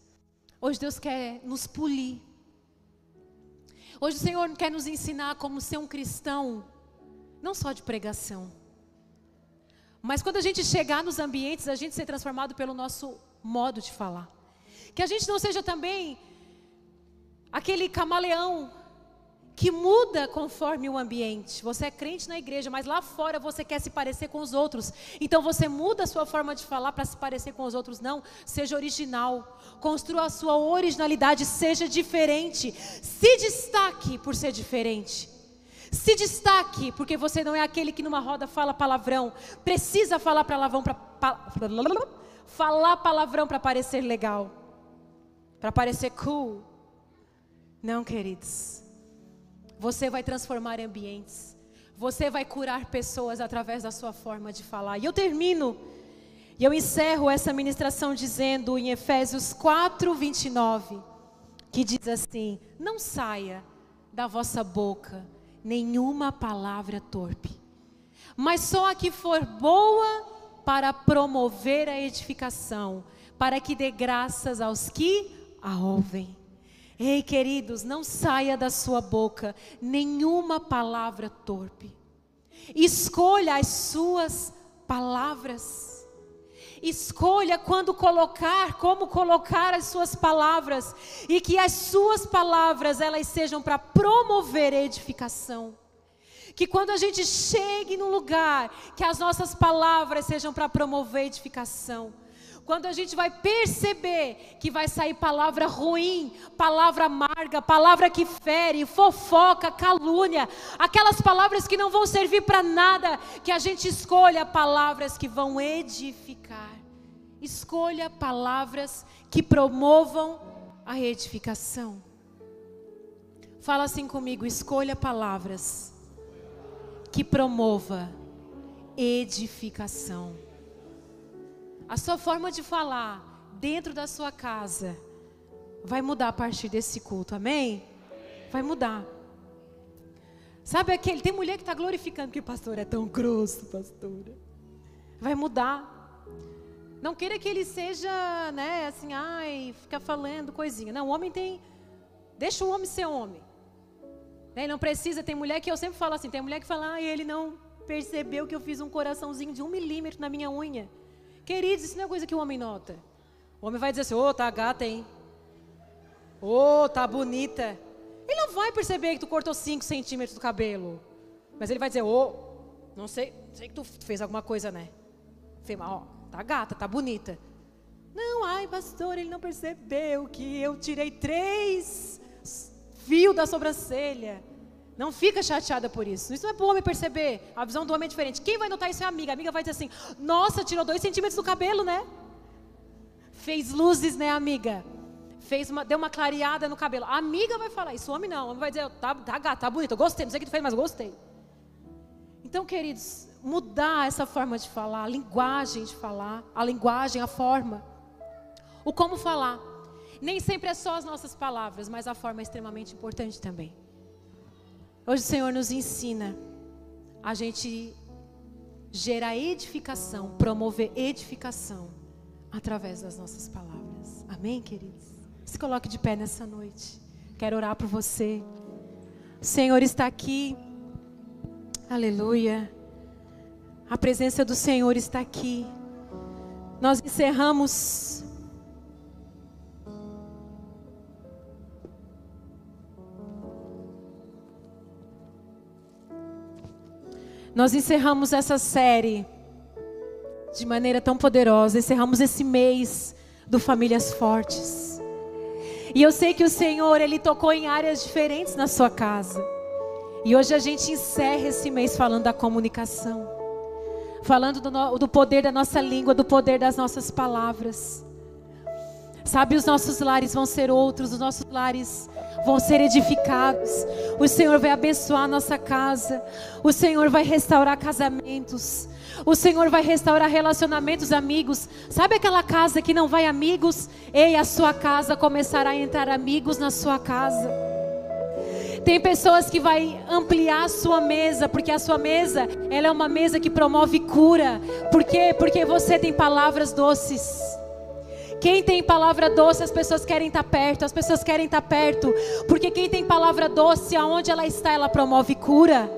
hoje Deus quer nos polir. Hoje o Senhor quer nos ensinar como ser um cristão, não só de pregação, mas quando a gente chegar nos ambientes, a gente ser transformado pelo nosso modo de falar. Que a gente não seja também aquele camaleão que muda conforme o ambiente. Você é crente na igreja, mas lá fora você quer se parecer com os outros. Então você muda a sua forma de falar para se parecer com os outros. Não, seja original. Construa a sua originalidade, seja diferente. Se destaque por ser diferente. Se destaque, porque você não é aquele que numa roda fala palavrão. Precisa falar palavrão para falar palavrão para parecer legal. Para parecer cool. Não, queridos. Você vai transformar ambientes. Você vai curar pessoas através da sua forma de falar. E eu termino, e eu encerro essa ministração dizendo em Efésios 4, 29, que diz assim: Não saia da vossa boca nenhuma palavra torpe, mas só a que for boa para promover a edificação, para que dê graças aos que a ouvem. Ei, queridos, não saia da sua boca nenhuma palavra torpe. Escolha as suas palavras. Escolha quando colocar, como colocar as suas palavras e que as suas palavras elas sejam para promover edificação. Que quando a gente chegue num lugar, que as nossas palavras sejam para promover edificação. Quando a gente vai perceber que vai sair palavra ruim, palavra amarga, palavra que fere, fofoca, calúnia, aquelas palavras que não vão servir para nada, que a gente escolha palavras que vão edificar. Escolha palavras que promovam a edificação. Fala assim comigo, escolha palavras que promova edificação. A sua forma de falar dentro da sua casa vai mudar a partir desse culto, amém? Vai mudar. Sabe aquele, tem mulher que está glorificando que o pastor é tão grosso, pastora. Vai mudar. Não queira que ele seja, né, assim, ai, fica falando coisinha. Não, o homem tem, deixa o homem ser homem. Né, não precisa, tem mulher que eu sempre falo assim, tem mulher que fala, ai, ele não percebeu que eu fiz um coraçãozinho de um milímetro na minha unha. Queridos, isso não é coisa que o homem nota. O homem vai dizer assim: Ô, oh, tá gata, hein? Ô, oh, tá bonita. Ele não vai perceber que tu cortou 5 centímetros do cabelo. Mas ele vai dizer: Ô, oh, não sei, sei que tu fez alguma coisa, né? Ó, tá gata, tá bonita. Não, ai, pastor, ele não percebeu que eu tirei três fios da sobrancelha. Não fica chateada por isso. Isso não é para o homem perceber. A visão do homem é diferente. Quem vai notar isso é a amiga. A amiga vai dizer assim: Nossa, tirou dois centímetros do cabelo, né? Fez luzes, né, amiga? Fez uma, deu uma clareada no cabelo. A amiga vai falar isso. O homem não. O homem vai dizer: Tá, tá gata, tá bonito. Gostei. Não sei o que tu fez, mas gostei. Então, queridos, mudar essa forma de falar, a linguagem de falar, a linguagem, a forma. O como falar. Nem sempre é só as nossas palavras, mas a forma é extremamente importante também. Hoje o Senhor nos ensina a gente gerar edificação, promover edificação através das nossas palavras. Amém, queridos? Se coloque de pé nessa noite. Quero orar por você. O Senhor está aqui. Aleluia. A presença do Senhor está aqui. Nós encerramos Nós encerramos essa série de maneira tão poderosa, encerramos esse mês do Famílias Fortes. E eu sei que o Senhor, Ele tocou em áreas diferentes na sua casa. E hoje a gente encerra esse mês falando da comunicação, falando do, do poder da nossa língua, do poder das nossas palavras. Sabe, os nossos lares vão ser outros, os nossos lares vão ser edificados. O Senhor vai abençoar a nossa casa. O Senhor vai restaurar casamentos. O Senhor vai restaurar relacionamentos, amigos. Sabe aquela casa que não vai amigos? Ei, a sua casa começará a entrar amigos na sua casa. Tem pessoas que vai ampliar a sua mesa, porque a sua mesa, ela é uma mesa que promove cura. Por quê? Porque você tem palavras doces. Quem tem palavra doce, as pessoas querem estar perto, as pessoas querem estar perto, porque quem tem palavra doce, aonde ela está, ela promove cura.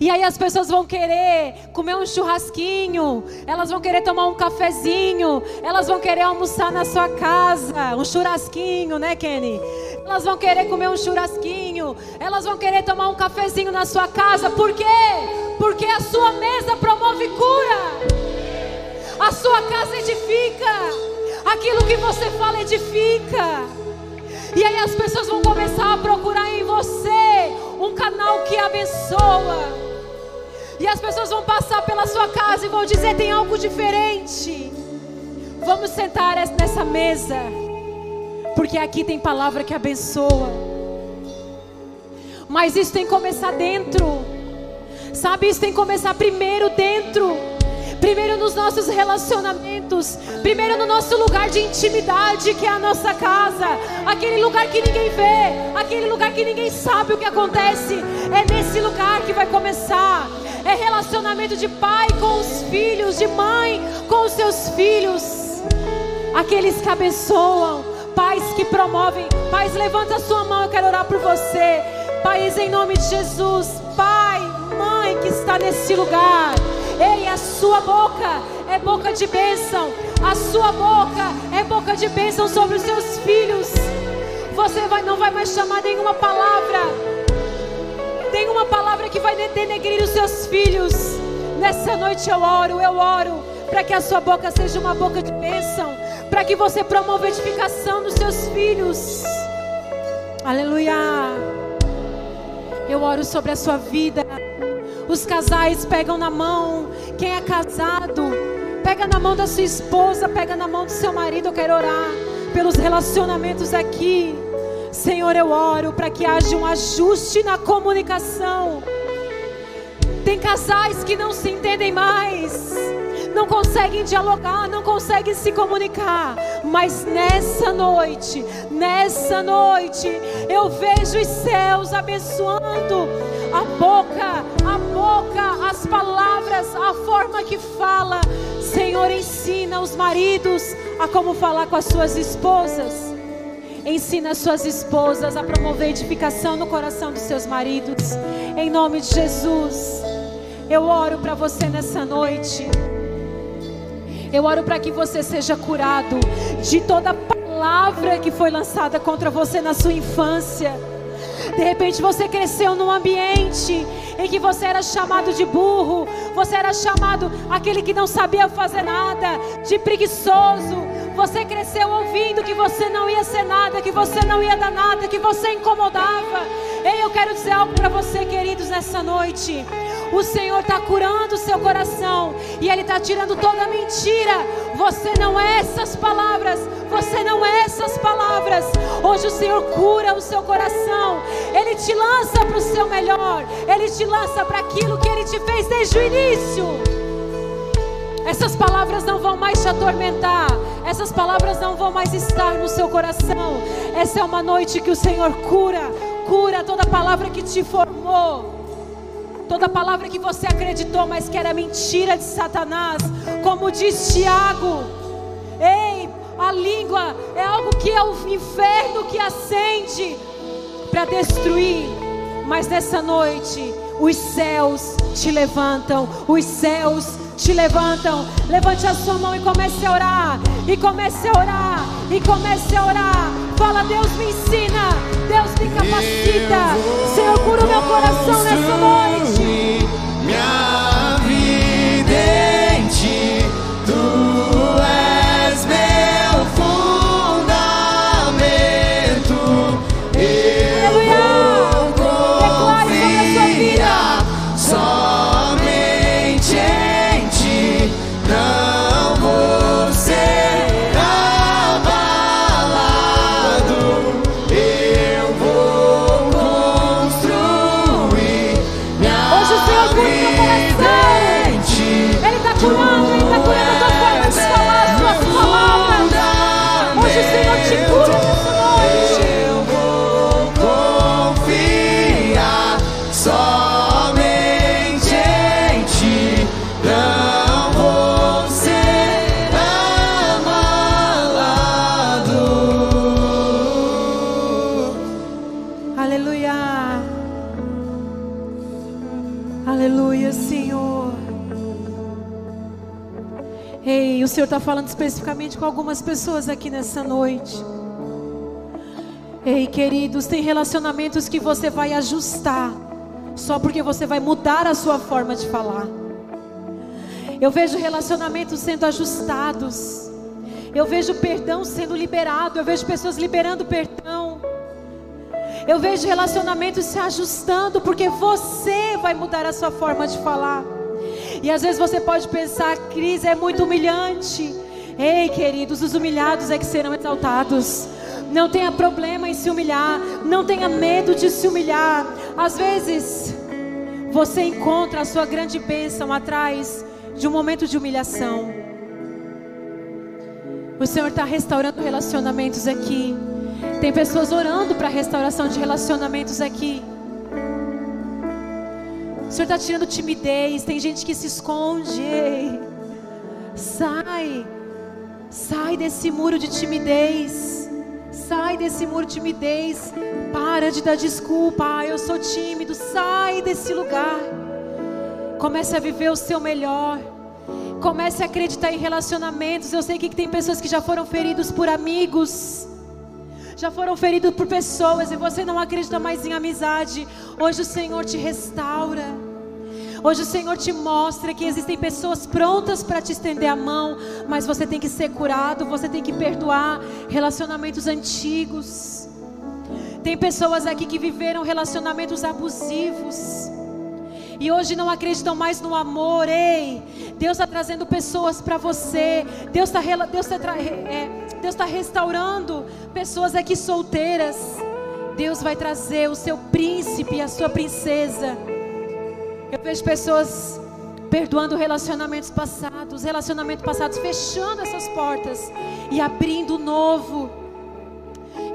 E aí as pessoas vão querer comer um churrasquinho, elas vão querer tomar um cafezinho, elas vão querer almoçar na sua casa, um churrasquinho, né, Kenny? Elas vão querer comer um churrasquinho, elas vão querer tomar um cafezinho na sua casa, por quê? Porque a sua mesa promove cura, a sua casa edifica, aquilo que você fala edifica. E aí as pessoas vão começar a procurar em você um canal que abençoa. E as pessoas vão passar pela sua casa e vão dizer: tem algo diferente. Vamos sentar nessa mesa, porque aqui tem palavra que abençoa. Mas isso tem que começar dentro, sabe? Isso tem que começar primeiro dentro primeiro nos nossos relacionamentos, primeiro no nosso lugar de intimidade, que é a nossa casa, aquele lugar que ninguém vê, aquele lugar que ninguém sabe o que acontece. É nesse lugar que vai começar. É relacionamento de pai com os filhos, de mãe com os seus filhos. Aqueles que abençoam, pais que promovem. Pais, levanta a sua mão, eu quero orar por você. Pais, em nome de Jesus, pai, mãe que está nesse lugar. Ei, a sua boca é boca de bênção. A sua boca é boca de bênção sobre os seus filhos. Você vai, não vai mais chamar nenhuma palavra. Nenhuma palavra que vai denegrir os seus filhos. Nessa noite eu oro, eu oro para que a sua boca seja uma boca de bênção, para que você promova a edificação dos seus filhos. Aleluia. Eu oro sobre a sua vida. Os casais pegam na mão. Quem é casado, pega na mão da sua esposa, pega na mão do seu marido. Eu quero orar pelos relacionamentos aqui. Senhor, eu oro para que haja um ajuste na comunicação. Tem casais que não se entendem mais, não conseguem dialogar, não conseguem se comunicar. Mas nessa noite, nessa noite, eu vejo os céus abençoando a boca, a boca, as palavras, a forma que fala. Senhor, ensina os maridos a como falar com as suas esposas. Ensina as suas esposas a promover edificação no coração dos seus maridos. Em nome de Jesus. Eu oro para você nessa noite. Eu oro para que você seja curado de toda palavra que foi lançada contra você na sua infância de repente você cresceu num ambiente em que você era chamado de burro, você era chamado aquele que não sabia fazer nada, de preguiçoso. Você cresceu ouvindo que você não ia ser nada, que você não ia dar nada, que você incomodava. Ei, eu quero dizer algo para você, queridos, nessa noite. O Senhor está curando o seu coração e Ele está tirando toda mentira. Você não é essas palavras, você não é essas palavras. Hoje o Senhor cura o seu coração, Ele te lança para o seu melhor, Ele te lança para aquilo que Ele te fez desde o início. Essas palavras não vão mais te atormentar. Essas palavras não vão mais estar no seu coração. Essa é uma noite que o Senhor cura, cura toda palavra que te formou toda palavra que você acreditou, mas que era mentira de Satanás, como diz Tiago, ei, a língua é algo que é o inferno que acende para destruir, mas nessa noite os céus te levantam, os céus te levantam. Levante a sua mão e comece a orar, e comece a orar, e comece a orar. Fala, Deus me ensina, Deus me capacita. Senhor, cura o meu coração nessa noite. Especificamente com algumas pessoas aqui nessa noite. Ei, queridos, tem relacionamentos que você vai ajustar só porque você vai mudar a sua forma de falar. Eu vejo relacionamentos sendo ajustados. Eu vejo perdão sendo liberado. Eu vejo pessoas liberando perdão. Eu vejo relacionamentos se ajustando porque você vai mudar a sua forma de falar. E às vezes você pode pensar, Cris, é muito humilhante. Ei, queridos, os humilhados é que serão exaltados. Não tenha problema em se humilhar. Não tenha medo de se humilhar. Às vezes, você encontra a sua grande bênção atrás de um momento de humilhação. O Senhor está restaurando relacionamentos aqui. Tem pessoas orando para a restauração de relacionamentos aqui. O Senhor está tirando timidez. Tem gente que se esconde. Ei, sai. Sai desse muro de timidez. Sai desse muro de timidez. Para de dar desculpa. Ah, eu sou tímido. Sai desse lugar. Comece a viver o seu melhor. Comece a acreditar em relacionamentos. Eu sei que tem pessoas que já foram feridos por amigos. Já foram feridos por pessoas e você não acredita mais em amizade. Hoje o Senhor te restaura. Hoje o Senhor te mostra que existem pessoas prontas para te estender a mão, mas você tem que ser curado, você tem que perdoar relacionamentos antigos. Tem pessoas aqui que viveram relacionamentos abusivos. E hoje não acreditam mais no amor, ei. Deus está trazendo pessoas para você. Deus está Deus tá, é, tá restaurando pessoas aqui solteiras. Deus vai trazer o seu príncipe e a sua princesa. Eu vejo pessoas perdoando relacionamentos passados, relacionamentos passados, fechando essas portas e abrindo novo.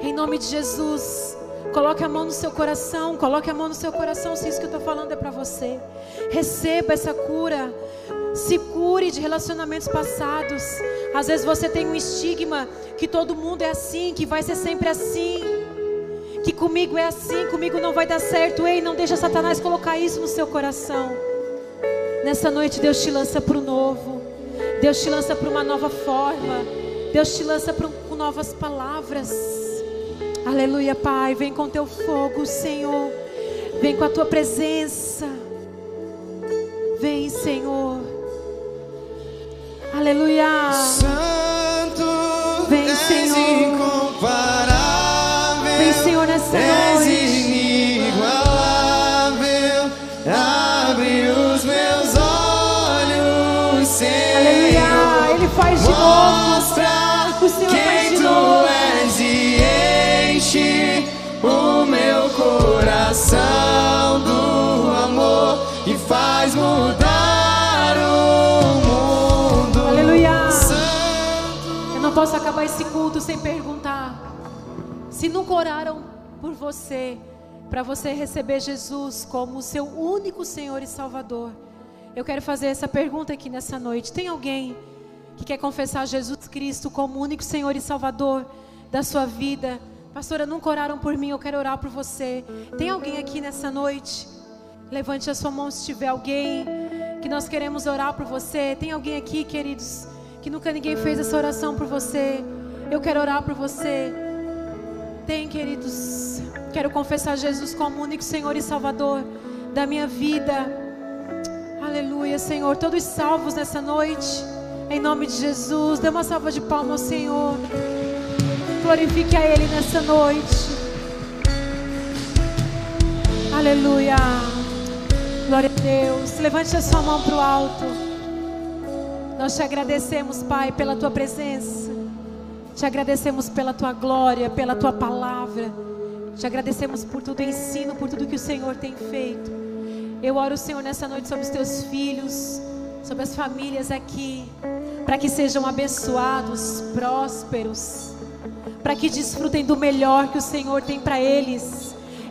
Em nome de Jesus. Coloque a mão no seu coração, coloque a mão no seu coração se isso que eu estou falando é para você. Receba essa cura. Se cure de relacionamentos passados. Às vezes você tem um estigma que todo mundo é assim, que vai ser sempre assim. Que comigo é assim, comigo não vai dar certo. Ei, não deixa Satanás colocar isso no seu coração. Nessa noite Deus te lança para o novo. Deus te lança para uma nova forma. Deus te lança para novas palavras. Aleluia, Pai. Vem com teu fogo, Senhor. Vem com a tua presença. Vem, Senhor. Aleluia. Posso acabar esse culto sem perguntar. Se nunca oraram por você, para você receber Jesus como o seu único Senhor e Salvador, eu quero fazer essa pergunta aqui nessa noite. Tem alguém que quer confessar Jesus Cristo como único Senhor e Salvador da sua vida? Pastora, nunca oraram por mim, eu quero orar por você. Tem alguém aqui nessa noite? Levante a sua mão se tiver alguém que nós queremos orar por você. Tem alguém aqui, queridos, que nunca ninguém fez essa oração por você. Eu quero orar por você. Tem, queridos. Quero confessar Jesus como único Senhor e Salvador da minha vida. Aleluia, Senhor. Todos salvos nessa noite. Em nome de Jesus. Dê uma salva de palmas ao Senhor. Glorifique a Ele nessa noite. Aleluia. Glória a Deus. Levante a sua mão para o alto. Nós te agradecemos, Pai, pela tua presença. Te agradecemos pela tua glória, pela tua palavra. Te agradecemos por todo o ensino, por tudo que o Senhor tem feito. Eu oro, Senhor, nessa noite sobre os teus filhos, sobre as famílias aqui, para que sejam abençoados, prósperos, para que desfrutem do melhor que o Senhor tem para eles.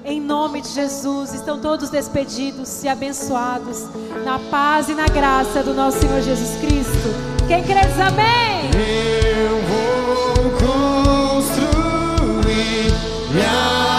Em nome de Jesus, estão todos despedidos e abençoados na paz e na graça do nosso Senhor Jesus Cristo. Quem crê diz amém. Eu vou construir minha